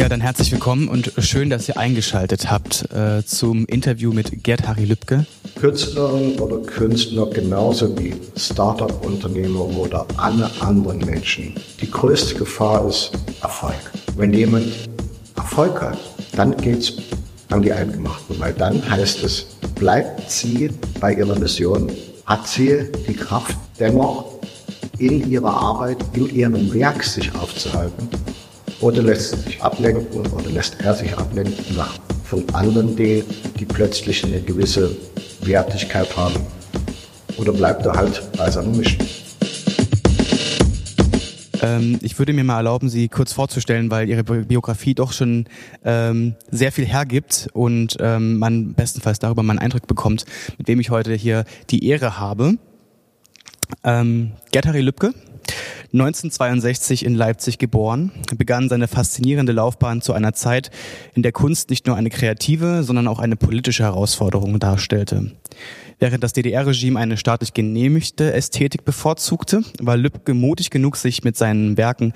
Ja, dann herzlich willkommen und schön, dass ihr eingeschaltet habt äh, zum Interview mit Gerd-Harry Lübke. Künstlerin oder Künstler genauso wie Startup-Unternehmer oder alle anderen Menschen. Die größte Gefahr ist Erfolg. Wenn jemand Erfolg hat, dann geht's an die Eingemachten, weil dann heißt es, bleibt sie bei ihrer Mission, hat sie die Kraft, dennoch in ihrer Arbeit, in ihrem Werk sich aufzuhalten oder lässt sich ablenken oder lässt er sich ablenken nach von anderen Dingen, die plötzlich eine gewisse Wertigkeit haben. Oder bleibt er halt bei seinem Mischen? Ähm, ich würde mir mal erlauben, Sie kurz vorzustellen, weil Ihre Biografie doch schon ähm, sehr viel hergibt und ähm, man bestenfalls darüber mal einen Eindruck bekommt, mit wem ich heute hier die Ehre habe. Ähm, Gerd-Harry Lübke 1962 in Leipzig geboren, begann seine faszinierende Laufbahn zu einer Zeit, in der Kunst nicht nur eine kreative, sondern auch eine politische Herausforderung darstellte. Während das DDR-Regime eine staatlich genehmigte Ästhetik bevorzugte, war Lübcke mutig genug, sich mit seinen Werken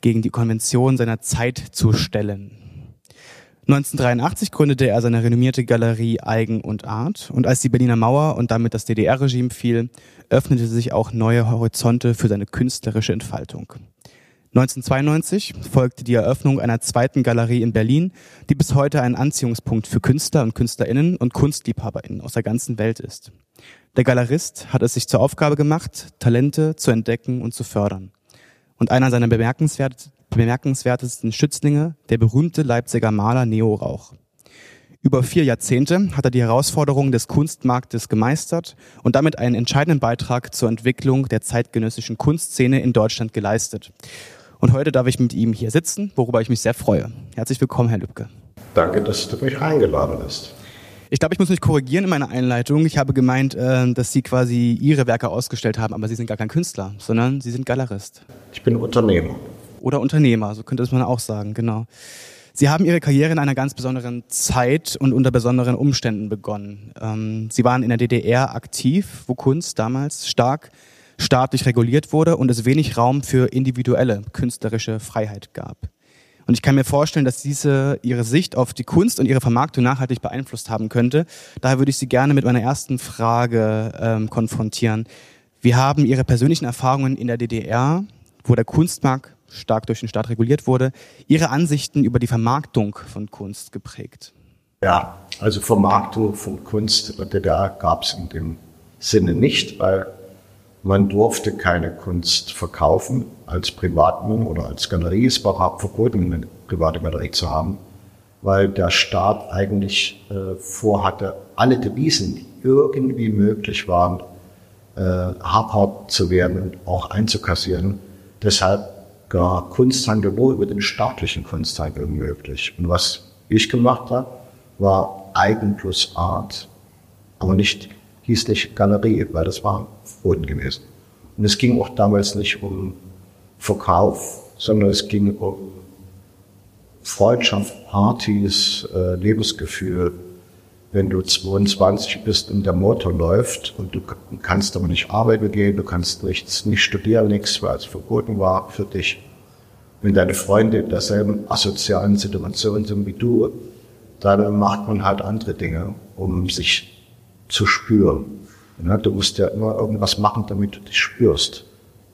gegen die Konvention seiner Zeit zu stellen. 1983 gründete er seine renommierte Galerie Eigen und Art und als die Berliner Mauer und damit das DDR-Regime fiel, öffnete sich auch neue Horizonte für seine künstlerische Entfaltung. 1992 folgte die Eröffnung einer zweiten Galerie in Berlin, die bis heute ein Anziehungspunkt für Künstler und Künstlerinnen und Kunstliebhaberinnen aus der ganzen Welt ist. Der Galerist hat es sich zur Aufgabe gemacht, Talente zu entdecken und zu fördern. Und einer seiner bemerkenswert, bemerkenswertesten Schützlinge, der berühmte Leipziger Maler Neo Rauch. Über vier Jahrzehnte hat er die Herausforderungen des Kunstmarktes gemeistert und damit einen entscheidenden Beitrag zur Entwicklung der zeitgenössischen Kunstszene in Deutschland geleistet. Und heute darf ich mit ihm hier sitzen, worüber ich mich sehr freue. Herzlich willkommen, Herr Lübcke. Danke, dass du mich eingeladen hast. Ich glaube, ich muss mich korrigieren in meiner Einleitung. Ich habe gemeint, äh, dass Sie quasi Ihre Werke ausgestellt haben, aber Sie sind gar kein Künstler, sondern Sie sind Galerist. Ich bin Unternehmer. Oder Unternehmer, so könnte man auch sagen, genau. Sie haben Ihre Karriere in einer ganz besonderen Zeit und unter besonderen Umständen begonnen. Ähm, Sie waren in der DDR aktiv, wo Kunst damals stark staatlich reguliert wurde und es wenig Raum für individuelle künstlerische Freiheit gab. Und ich kann mir vorstellen, dass diese Ihre Sicht auf die Kunst und Ihre Vermarktung nachhaltig beeinflusst haben könnte. Daher würde ich Sie gerne mit meiner ersten Frage ähm, konfrontieren. Wie haben Ihre persönlichen Erfahrungen in der DDR, wo der Kunstmarkt stark durch den Staat reguliert wurde, Ihre Ansichten über die Vermarktung von Kunst geprägt? Ja, also Vermarktung von Kunst in gab es in dem Sinne nicht, weil man durfte keine Kunst verkaufen als Privatmann oder als Galerie. Es war verboten, eine private Galerie zu haben, weil der Staat eigentlich äh, vorhatte, alle Devisen, die irgendwie möglich waren, äh, habhaft zu werden und auch einzukassieren. Deshalb gar Kunsthandel nur über den staatlichen Kunsthandel möglich. Und was ich gemacht habe, war Eigen plus Art, aber nicht, hieß nicht Galerie, weil das war verboten gewesen. Und es ging auch damals nicht um Verkauf, sondern es ging um Freundschaft, Partys, äh, Lebensgefühl. Wenn du 22 bist und der Motor läuft und du kannst aber nicht arbeiten gehen, du kannst nichts, nicht studieren, nichts, weil es verboten war für dich. Wenn deine Freunde in derselben asozialen Situation sind wie du, dann macht man halt andere Dinge, um sich zu spüren. Du musst ja immer irgendwas machen, damit du dich spürst.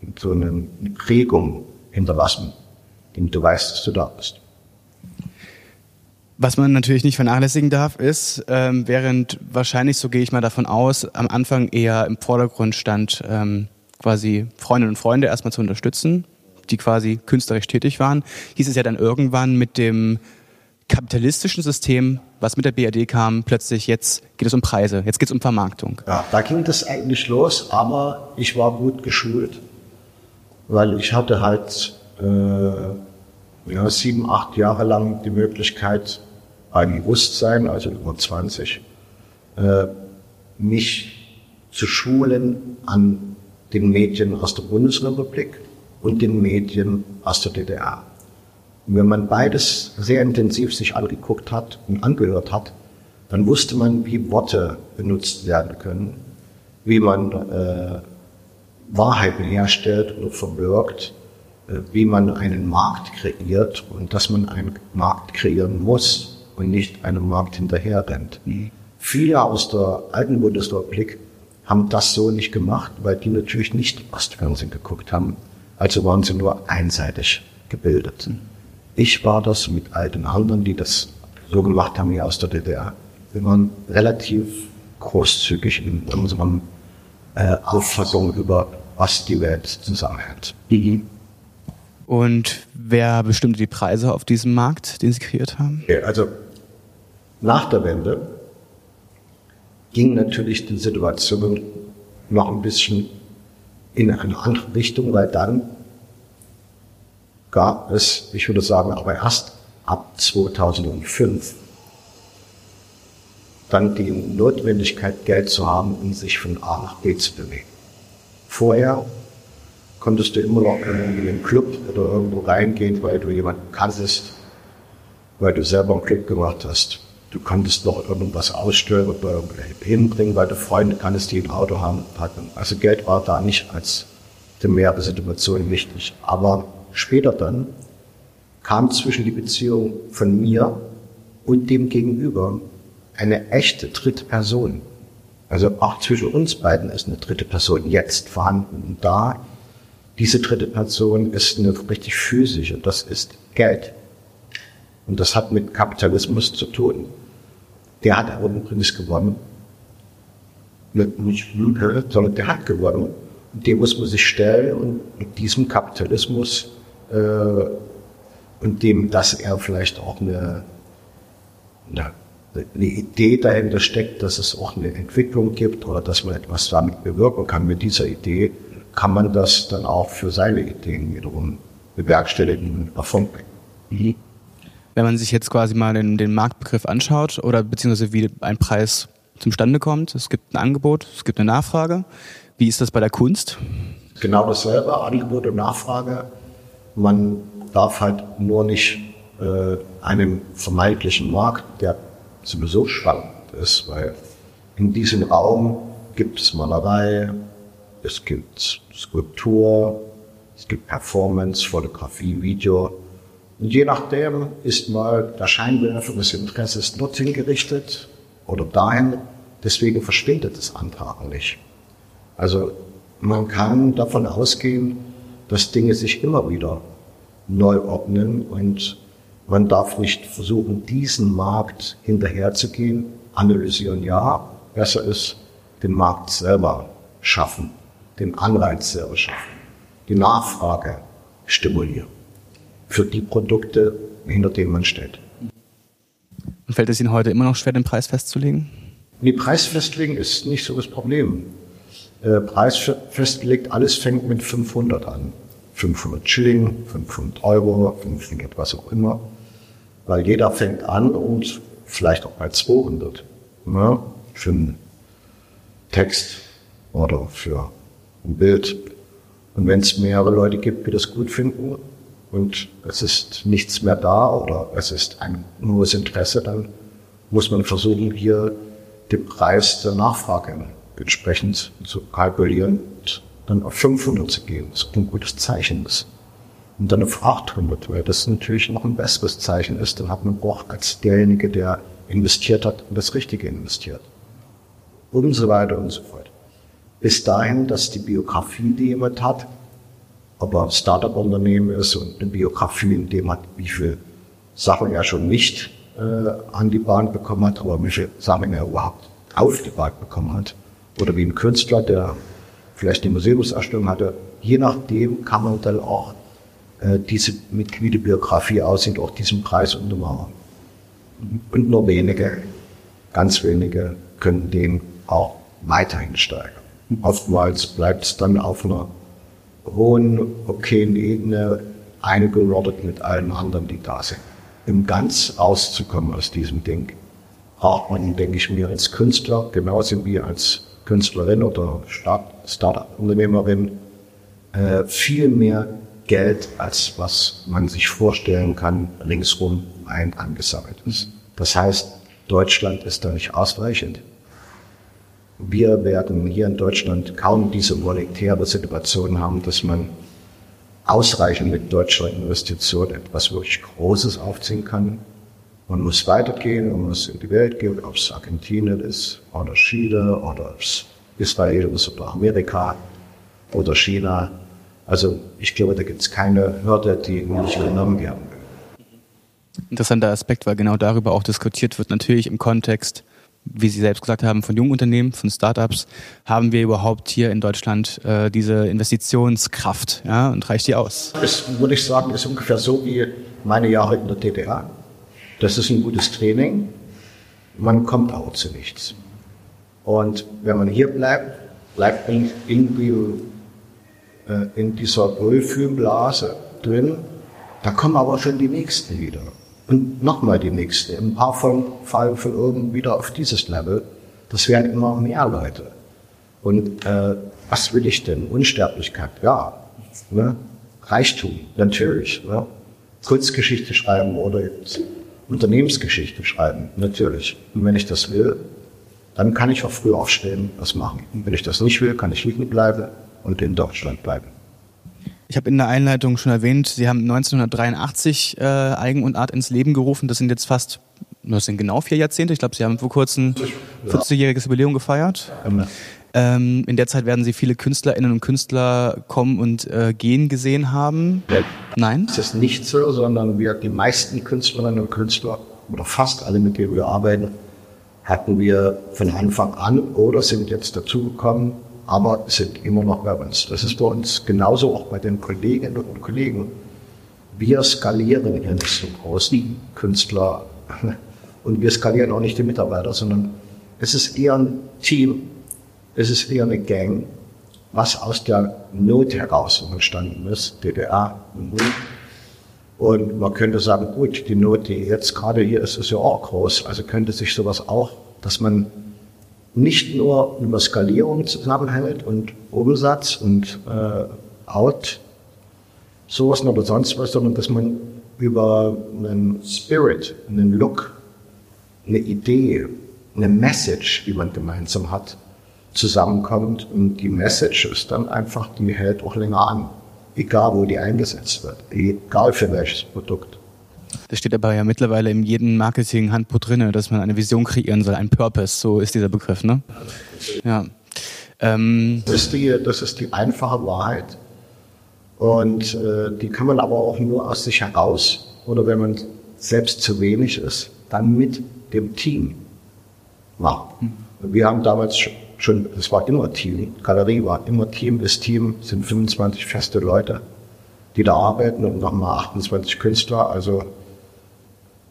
Und so eine Prägung hinterlassen, damit du weißt, dass du da bist. Was man natürlich nicht vernachlässigen darf, ist, ähm, während wahrscheinlich, so gehe ich mal davon aus, am Anfang eher im Vordergrund stand, ähm, quasi Freundinnen und Freunde erstmal zu unterstützen, die quasi künstlerisch tätig waren, hieß es ja dann irgendwann mit dem kapitalistischen System, was mit der BRD kam, plötzlich jetzt geht es um Preise, jetzt geht es um Vermarktung. Ja, da ging das eigentlich los, aber ich war gut geschult, weil ich hatte halt äh, ja, sieben, acht Jahre lang die Möglichkeit, ein Bewusstsein, also über 20, äh, mich zu schulen an den Medien aus der Bundesrepublik und den Medien aus der DDR. Und wenn man beides sehr intensiv sich angeguckt hat und angehört hat, dann wusste man, wie Worte benutzt werden können, wie man äh, Wahrheiten herstellt oder verbirgt, äh, wie man einen Markt kreiert und dass man einen Markt kreieren muss und nicht einem Markt hinterher rennt. Mhm. Viele aus der alten Bundesrepublik haben das so nicht gemacht, weil die natürlich nicht Ostfernsehen geguckt haben. Also waren sie nur einseitig gebildet. Mhm. Ich war das mit all den anderen, die das so gemacht haben wie aus der DDR. Wir waren relativ großzügig in unserem äh, Auffassung über, was die Welt zusammenhält. Mhm. Und wer bestimmte die Preise auf diesem Markt, den Sie kreiert haben? Also nach der Wende ging natürlich die Situation noch ein bisschen in eine andere Richtung, weil dann gab es, ich würde sagen, aber erst ab 2005 dann die Notwendigkeit, Geld zu haben, um sich von A nach B zu bewegen. Vorher konntest du immer noch in einen Club oder irgendwo reingehen, weil du jemanden kanntest, weil du selber einen Club gemacht hast. Du konntest noch irgendwas ausstellen oder hinbringen, weil du Freunde kanntest, die ein Auto haben hatten. Also Geld war da nicht als Situation wichtig. Aber später dann kam zwischen die Beziehung von mir und dem Gegenüber eine echte dritte Person. Also auch zwischen uns beiden ist eine dritte Person jetzt vorhanden. Und da, diese dritte Person ist eine richtig physische, das ist Geld. Und das hat mit Kapitalismus zu tun. Der hat aber übrigens gewonnen. Nicht Bluthölle, sondern der hat gewonnen. Und dem muss man sich stellen und mit diesem Kapitalismus äh, und dem, dass er vielleicht auch eine, eine eine Idee dahinter steckt, dass es auch eine Entwicklung gibt oder dass man etwas damit bewirken kann. Mit dieser Idee kann man das dann auch für seine Ideen wiederum bewerkstelligen und erfolgen. Mhm. Wenn man sich jetzt quasi mal den, den Marktbegriff anschaut oder beziehungsweise wie ein Preis zustande kommt, es gibt ein Angebot, es gibt eine Nachfrage. Wie ist das bei der Kunst? Genau dasselbe, Angebot und Nachfrage. Man darf halt nur nicht äh, einem vermeintlichen Markt, der sowieso spannend ist, weil in diesem Raum gibt es Malerei, es gibt Skulptur, es gibt Performance, Fotografie, Video. Und je nachdem ist mal der Scheinwerfer des Interesses dorthin gerichtet oder dahin. Deswegen verschwindet das andere nicht. Also man kann davon ausgehen, dass Dinge sich immer wieder neu ordnen und man darf nicht versuchen, diesen Markt hinterherzugehen, analysieren, ja, besser ist, den Markt selber schaffen, den Anreiz selber schaffen, die Nachfrage stimulieren für die Produkte, hinter denen man steht. Und fällt es Ihnen heute immer noch schwer, den Preis festzulegen? Die Preis festlegen ist nicht so das Problem. Äh, Preis festgelegt, alles fängt mit 500 an. 500 Schilling, 500 Euro, 500 was auch immer. Weil jeder fängt an und vielleicht auch bei 200 ne, für einen Text oder für ein Bild. Und wenn es mehrere Leute gibt, die das gut finden und es ist nichts mehr da oder es ist ein hohes Interesse, dann muss man versuchen, hier den Preis der Nachfrage entsprechend zu kalkulieren und dann auf 500 zu gehen. Ist ein gutes Zeichen ist und dann auf 800, weil das natürlich noch ein besseres Zeichen ist. Dann hat man auch als derjenige, der investiert hat, das Richtige investiert. Und so weiter und so fort. Bis dahin, dass die Biografie, die jemand hat, ob er ein Startup-Unternehmen ist und eine Biografie in dem hat, wie viele Sachen er schon nicht äh, an die Bahn bekommen hat, aber wie viele Sachen er überhaupt auf die Bahn bekommen hat. Oder wie ein Künstler, der vielleicht eine Museumsausstellung hatte. Je nachdem kann man dann auch äh, diese Mitgliederbiografie aussieht, auch diesen Preis untermauern. Und nur wenige, ganz wenige, können den auch weiterhin steigern. Oftmals bleibt es dann auf einer hohen, okayen Ebene eingerottet mit allen anderen, die da sind. Um ganz rauszukommen aus diesem Ding, braucht man, denke ich mir, als Künstler, genauso wie als Künstlerin oder Start-up-Unternehmerin, äh, viel mehr Geld, als was man sich vorstellen kann, ringsrum ein angesammelt ist. Das heißt, Deutschland ist da nicht ausreichend. Wir werden hier in Deutschland kaum diese monetäre Situation haben, dass man ausreichend mit deutscher Investition etwas wirklich Großes aufziehen kann. Man muss weitergehen, man muss in die Welt gehen, ob es Argentinien ist oder Chile oder ob es Israel ist oder Amerika oder China. Also ich glaube, da gibt es keine Hürde, die nicht genommen werden will. Interessanter Aspekt, weil genau darüber auch diskutiert wird, natürlich im Kontext wie Sie selbst gesagt haben, von jungen Unternehmen, von Startups, haben wir überhaupt hier in Deutschland äh, diese Investitionskraft ja, und reicht die aus? Das würde ich sagen, ist ungefähr so wie meine Jahre in der DDR. Das ist ein gutes Training. Man kommt auch zu nichts. Und wenn man hier bleibt, bleibt man irgendwie äh, in dieser Wohlfühlblase drin. Da kommen aber schon die Nächsten wieder und nochmal die nächste. Ein paar von, fallen von oben wieder auf dieses Level. Das werden immer mehr Leute. Und äh, was will ich denn? Unsterblichkeit, ja. Ne? Reichtum, natürlich. Ne? Kunstgeschichte schreiben oder Unternehmensgeschichte schreiben, natürlich. Und wenn ich das will, dann kann ich auch früh aufstehen, das machen. Und wenn ich das nicht will, kann ich liegen bleiben und in Deutschland bleiben. Ich habe in der Einleitung schon erwähnt, Sie haben 1983 äh, Eigen und Art ins Leben gerufen. Das sind jetzt fast, das sind genau vier Jahrzehnte. Ich glaube, Sie haben vor kurzem 40-jähriges Jubiläum gefeiert. Ähm, in der Zeit werden Sie viele Künstlerinnen und Künstler kommen und äh, gehen gesehen haben. Nein? Es ist nicht so, sondern wir, die meisten Künstlerinnen und Künstler, oder fast alle, mit denen wir arbeiten, hatten wir von Anfang an oder sind jetzt dazugekommen aber sind immer noch bei uns. Das ist bei uns genauso auch bei den Kolleginnen und Kollegen. Wir skalieren ja nicht so groß, die Künstler. Und wir skalieren auch nicht die Mitarbeiter, sondern es ist eher ein Team, es ist eher eine Gang, was aus der Not heraus entstanden ist, DDR und man könnte sagen, gut, die Not, die jetzt gerade hier ist, ist ja auch groß. Also könnte sich sowas auch, dass man nicht nur über Skalierung zusammenhält und Umsatz und äh, Outsourcen oder sonst was, sondern dass man über einen Spirit, einen Look, eine Idee, eine Message, die man gemeinsam hat, zusammenkommt. Und die Message ist dann einfach, die hält auch länger an. Egal, wo die eingesetzt wird. Egal für welches Produkt. Das steht aber ja mittlerweile in jedem Marketing-Handbuch drin, dass man eine Vision kreieren soll, ein Purpose, so ist dieser Begriff, ne? Ja. Ähm das, ist die, das ist die einfache Wahrheit. Und äh, die kann man aber auch nur aus sich heraus. Oder wenn man selbst zu wenig ist, dann mit dem Team machen. Wir haben damals schon, es war immer Team, Galerie war immer Team, das Team sind 25 feste Leute, die da arbeiten und nochmal 28 Künstler. Also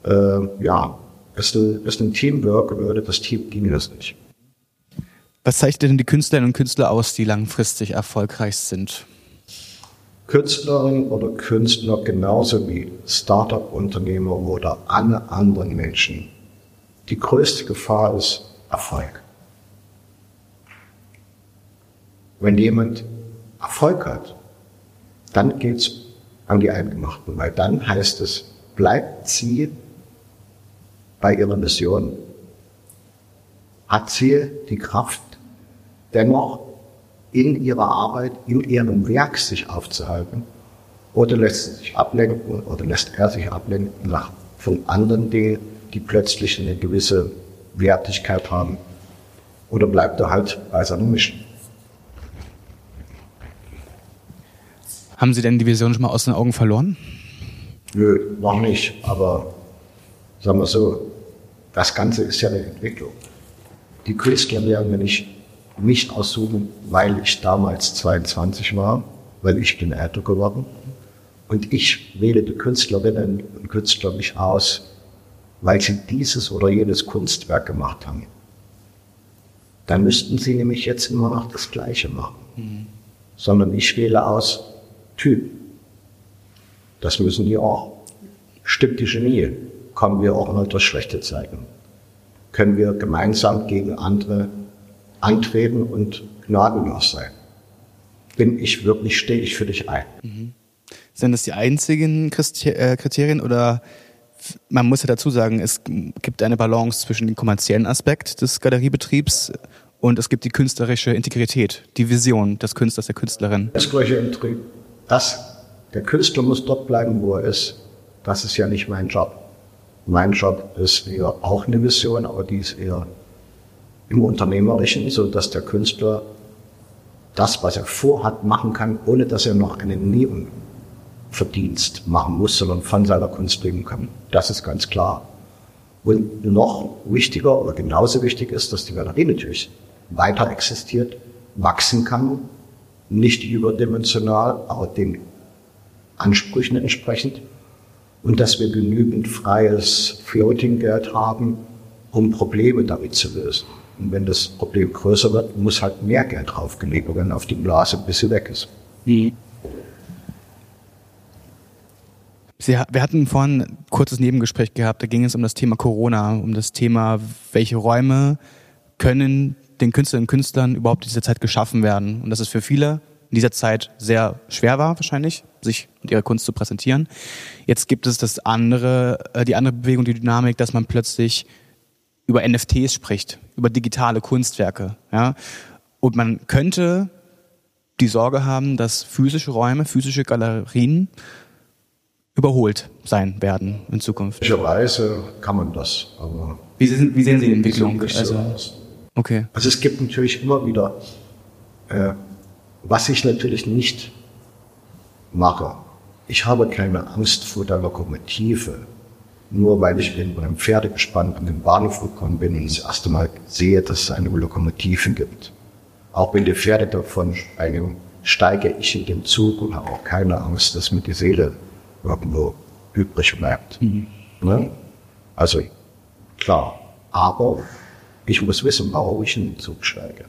äh, ja, ist ein, ist ein Teamwork, würde das Team ginge das nicht. Was zeichnet denn die Künstlerinnen und Künstler aus, die langfristig erfolgreich sind? Künstlerinnen oder Künstler genauso wie Start-up-Unternehmer oder alle anderen Menschen. Die größte Gefahr ist Erfolg. Wenn jemand Erfolg hat, dann geht's an die Eingemachten, weil dann heißt es, bleibt sie bei ihrer Mission? Hat sie die Kraft, dennoch in ihrer Arbeit, in ihrem Werk sich aufzuhalten? Oder lässt sie sich ablenken oder lässt er sich ablenken nach, von anderen Dingen, die plötzlich eine gewisse Wertigkeit haben? Oder bleibt er halt bei seiner Mission? Haben Sie denn die Vision schon mal aus den Augen verloren? Nö, noch nicht. Aber sagen wir so, das Ganze ist ja eine Entwicklung. Die Künstler werden wir nicht mich aussuchen, weil ich damals 22 war, weil ich bin älter geworden. Und ich wähle die Künstlerinnen und Künstler nicht aus, weil sie dieses oder jenes Kunstwerk gemacht haben. Dann müssten sie nämlich jetzt immer noch das Gleiche machen. Mhm. Sondern ich wähle aus Typ. Das müssen die auch. Stimmt die Genie kommen wir auch mal durch schlechte Zeiten. Können wir gemeinsam gegen andere antreten und gnadenlos sein. Bin ich wirklich, stehe ich für dich ein. Mhm. Sind das die einzigen äh, Kriterien oder man muss ja dazu sagen, es gibt eine Balance zwischen dem kommerziellen Aspekt des Galeriebetriebs und es gibt die künstlerische Integrität, die Vision des Künstlers, der Künstlerin. Das, das Der Künstler muss dort bleiben, wo er ist. Das ist ja nicht mein Job. Mein Job ist eher auch eine Vision, aber die ist eher im Unternehmerischen, so dass der Künstler das, was er vorhat, machen kann, ohne dass er noch einen Nebenverdienst machen muss, sondern von seiner Kunst leben kann. Das ist ganz klar. Und noch wichtiger oder genauso wichtig ist, dass die Galerie natürlich weiter existiert, wachsen kann, nicht überdimensional, aber den Ansprüchen entsprechend und dass wir genügend freies Floating-Geld haben, um Probleme damit zu lösen. Und wenn das Problem größer wird, muss halt mehr Geld draufgelegt werden auf die Blase, bis sie weg ist. Mhm. Sie, wir hatten vorhin ein kurzes Nebengespräch gehabt, da ging es um das Thema Corona, um das Thema, welche Räume können den Künstlerinnen und Künstlern überhaupt in dieser Zeit geschaffen werden. Und dass es für viele in dieser Zeit sehr schwer war, wahrscheinlich, sich und ihre Kunst zu präsentieren. Jetzt gibt es das andere, äh, die andere Bewegung, die Dynamik, dass man plötzlich über NFTs spricht, über digitale Kunstwerke. Ja? Und man könnte die Sorge haben, dass physische Räume, physische Galerien überholt sein werden in Zukunft. Möglicherweise kann man das, aber. Wie, sehen, wie sehen Sie die Entwicklung? Also, okay. Also es gibt natürlich immer wieder, äh, was ich natürlich nicht mache. Ich habe keine Angst vor der Lokomotive. Nur weil ich bin beim Pferdegespann an den Bahnhof gekommen bin und das erste Mal sehe, dass es eine Lokomotive gibt. Auch wenn die Pferde davon steigen, steige ich in den Zug und habe auch keine Angst, dass mir die Seele irgendwo übrig bleibt. Mhm. Ne? Also klar, aber ich muss wissen, warum ich in den Zug steige.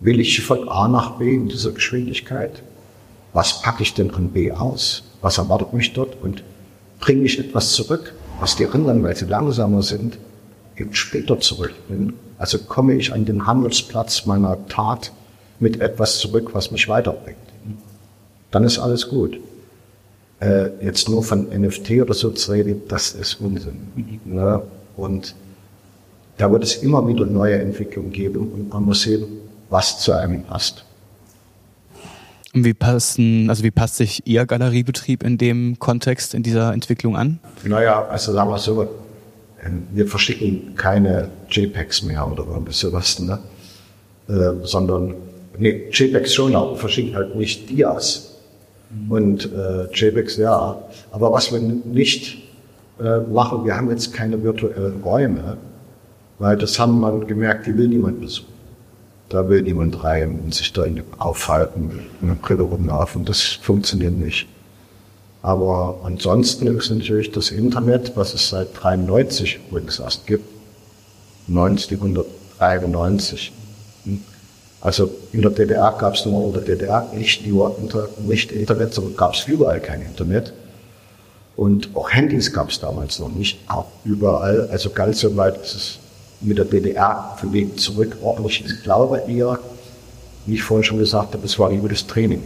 Will ich von A nach B in dieser Geschwindigkeit? Was packe ich denn an B aus? Was erwartet mich dort? Und bringe ich etwas zurück, was die anderen, weil sie langsamer sind, eben später zurückbringen? Also komme ich an den Handelsplatz meiner Tat mit etwas zurück, was mich weiterbringt. Dann ist alles gut äh, jetzt nur von NFT oder so zu reden, das ist Unsinn. Ne? Und da wird es immer wieder neue Entwicklungen geben und man muss sehen, was zu einem passt. Und wie passen, also wie passt sich Ihr Galeriebetrieb in dem Kontext, in dieser Entwicklung an? Naja, also sagen wir so, ähm, wir verschicken keine JPEGs mehr oder sowas, ne? Äh, sondern, nee, JPEGs schon, aber verschicken halt nicht Dias. Und äh, JPEGs, ja. Aber was wir nicht äh, machen, wir haben jetzt keine virtuellen Räume, weil das haben man gemerkt, die will niemand besuchen. Da will niemand rein und sich da aufhalten mit einer Brille rumlaufen. Das funktioniert nicht. Aber ansonsten ist natürlich das Internet, was es seit 93 übrigens erst gibt, 1993. Also in der DDR gab es nur in DDR nicht nur Inter nicht Internet, sondern gab es überall kein Internet. Und auch Handys gab es damals noch nicht, auch überall. Also ganz so weit ist es mit der DDR für Weg zurück ordentlich. Ich glaube eher, wie ich vorhin schon gesagt habe, es war über das Training.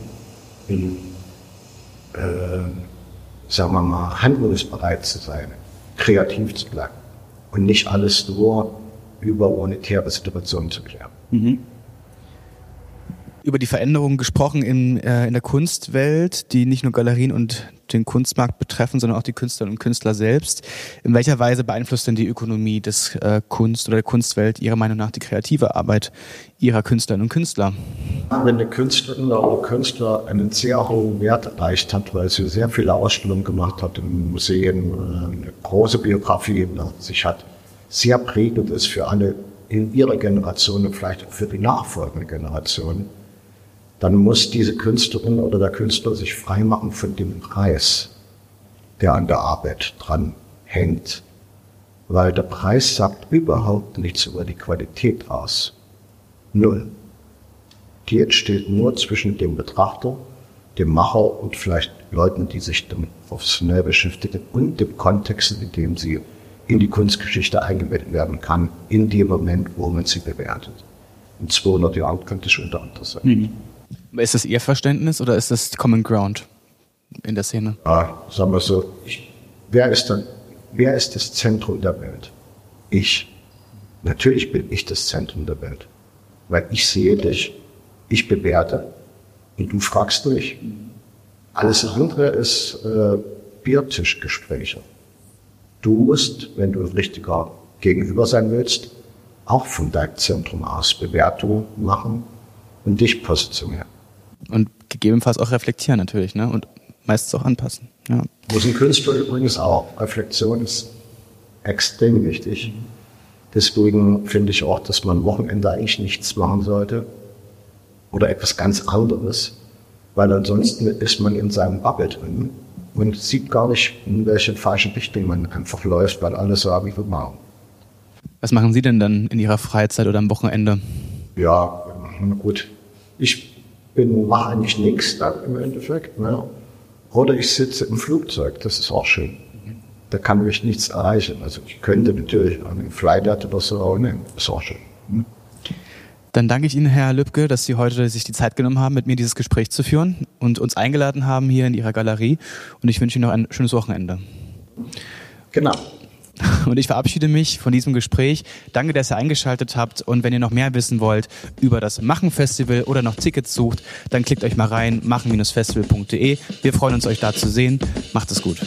In, äh, sagen wir mal, handlungsbereit zu sein, kreativ zu bleiben und nicht alles nur über monetäre Situationen zu klären. Mhm über die Veränderungen gesprochen in, äh, in der Kunstwelt, die nicht nur Galerien und den Kunstmarkt betreffen, sondern auch die Künstlerinnen und Künstler selbst. In welcher Weise beeinflusst denn die Ökonomie des äh, Kunst- oder der Kunstwelt Ihrer Meinung nach die kreative Arbeit Ihrer Künstlerinnen und Künstler? Wenn eine Künstlerin oder Künstler einen sehr hohen Wert erreicht hat, weil sie sehr viele Ausstellungen gemacht hat in Museen, äh, eine große Biografie hinter sich hat, sehr prägend ist für alle in ihrer Generation und vielleicht auch für die nachfolgende Generation, dann muss diese Künstlerin oder der Künstler sich freimachen von dem Preis, der an der Arbeit dran hängt. Weil der Preis sagt überhaupt nichts über die Qualität aus. Null. Die entsteht nur zwischen dem Betrachter, dem Macher und vielleicht Leuten, die sich damit professionell beschäftigen und dem Kontext, in dem sie in die Kunstgeschichte eingebettet werden kann, in dem Moment, wo man sie bewertet. In 200 Jahren könnte es schon wieder anders sein. Mhm. Ist das Ihr Verständnis oder ist das Common Ground in der Szene? Ja, sagen wir so, ich, wer, ist dann, wer ist das Zentrum der Welt? Ich. Natürlich bin ich das Zentrum der Welt. Weil ich sehe dich, ich bewerte und du fragst dich. Alles andere ist äh, Biertischgespräche. Du musst, wenn du ein richtiger Gegenüber sein willst, auch vom Deckzentrum aus Bewertungen machen und dich positionieren. Und gegebenenfalls auch reflektieren natürlich, ne? Und meistens auch anpassen. Ja. Muss ein Künstler übrigens auch. Reflexion ist extrem wichtig. Deswegen finde ich auch, dass man am Wochenende eigentlich nichts machen sollte oder etwas ganz anderes, weil ansonsten ist man in seinem Bubble drin und sieht gar nicht, in welche falschen Richtung man einfach läuft, weil alle sagen, wie wir machen. Was machen Sie denn dann in Ihrer Freizeit oder am Wochenende? Ja, gut. Ich bin, mache eigentlich nichts dann im Endeffekt. Ne? Oder ich sitze im Flugzeug, das ist auch schön. Da kann mich nichts erreichen. Also ich könnte natürlich einen Flydat oder so auch nehmen, ist auch schön. Hm? Dann danke ich Ihnen, Herr Lübke, dass Sie heute sich die Zeit genommen haben, mit mir dieses Gespräch zu führen und uns eingeladen haben hier in Ihrer Galerie. Und ich wünsche Ihnen noch ein schönes Wochenende. Genau. Und ich verabschiede mich von diesem Gespräch. Danke, dass ihr eingeschaltet habt. Und wenn ihr noch mehr wissen wollt über das Machen-Festival oder noch Tickets sucht, dann klickt euch mal rein, machen-festival.de. Wir freuen uns, euch da zu sehen. Macht es gut.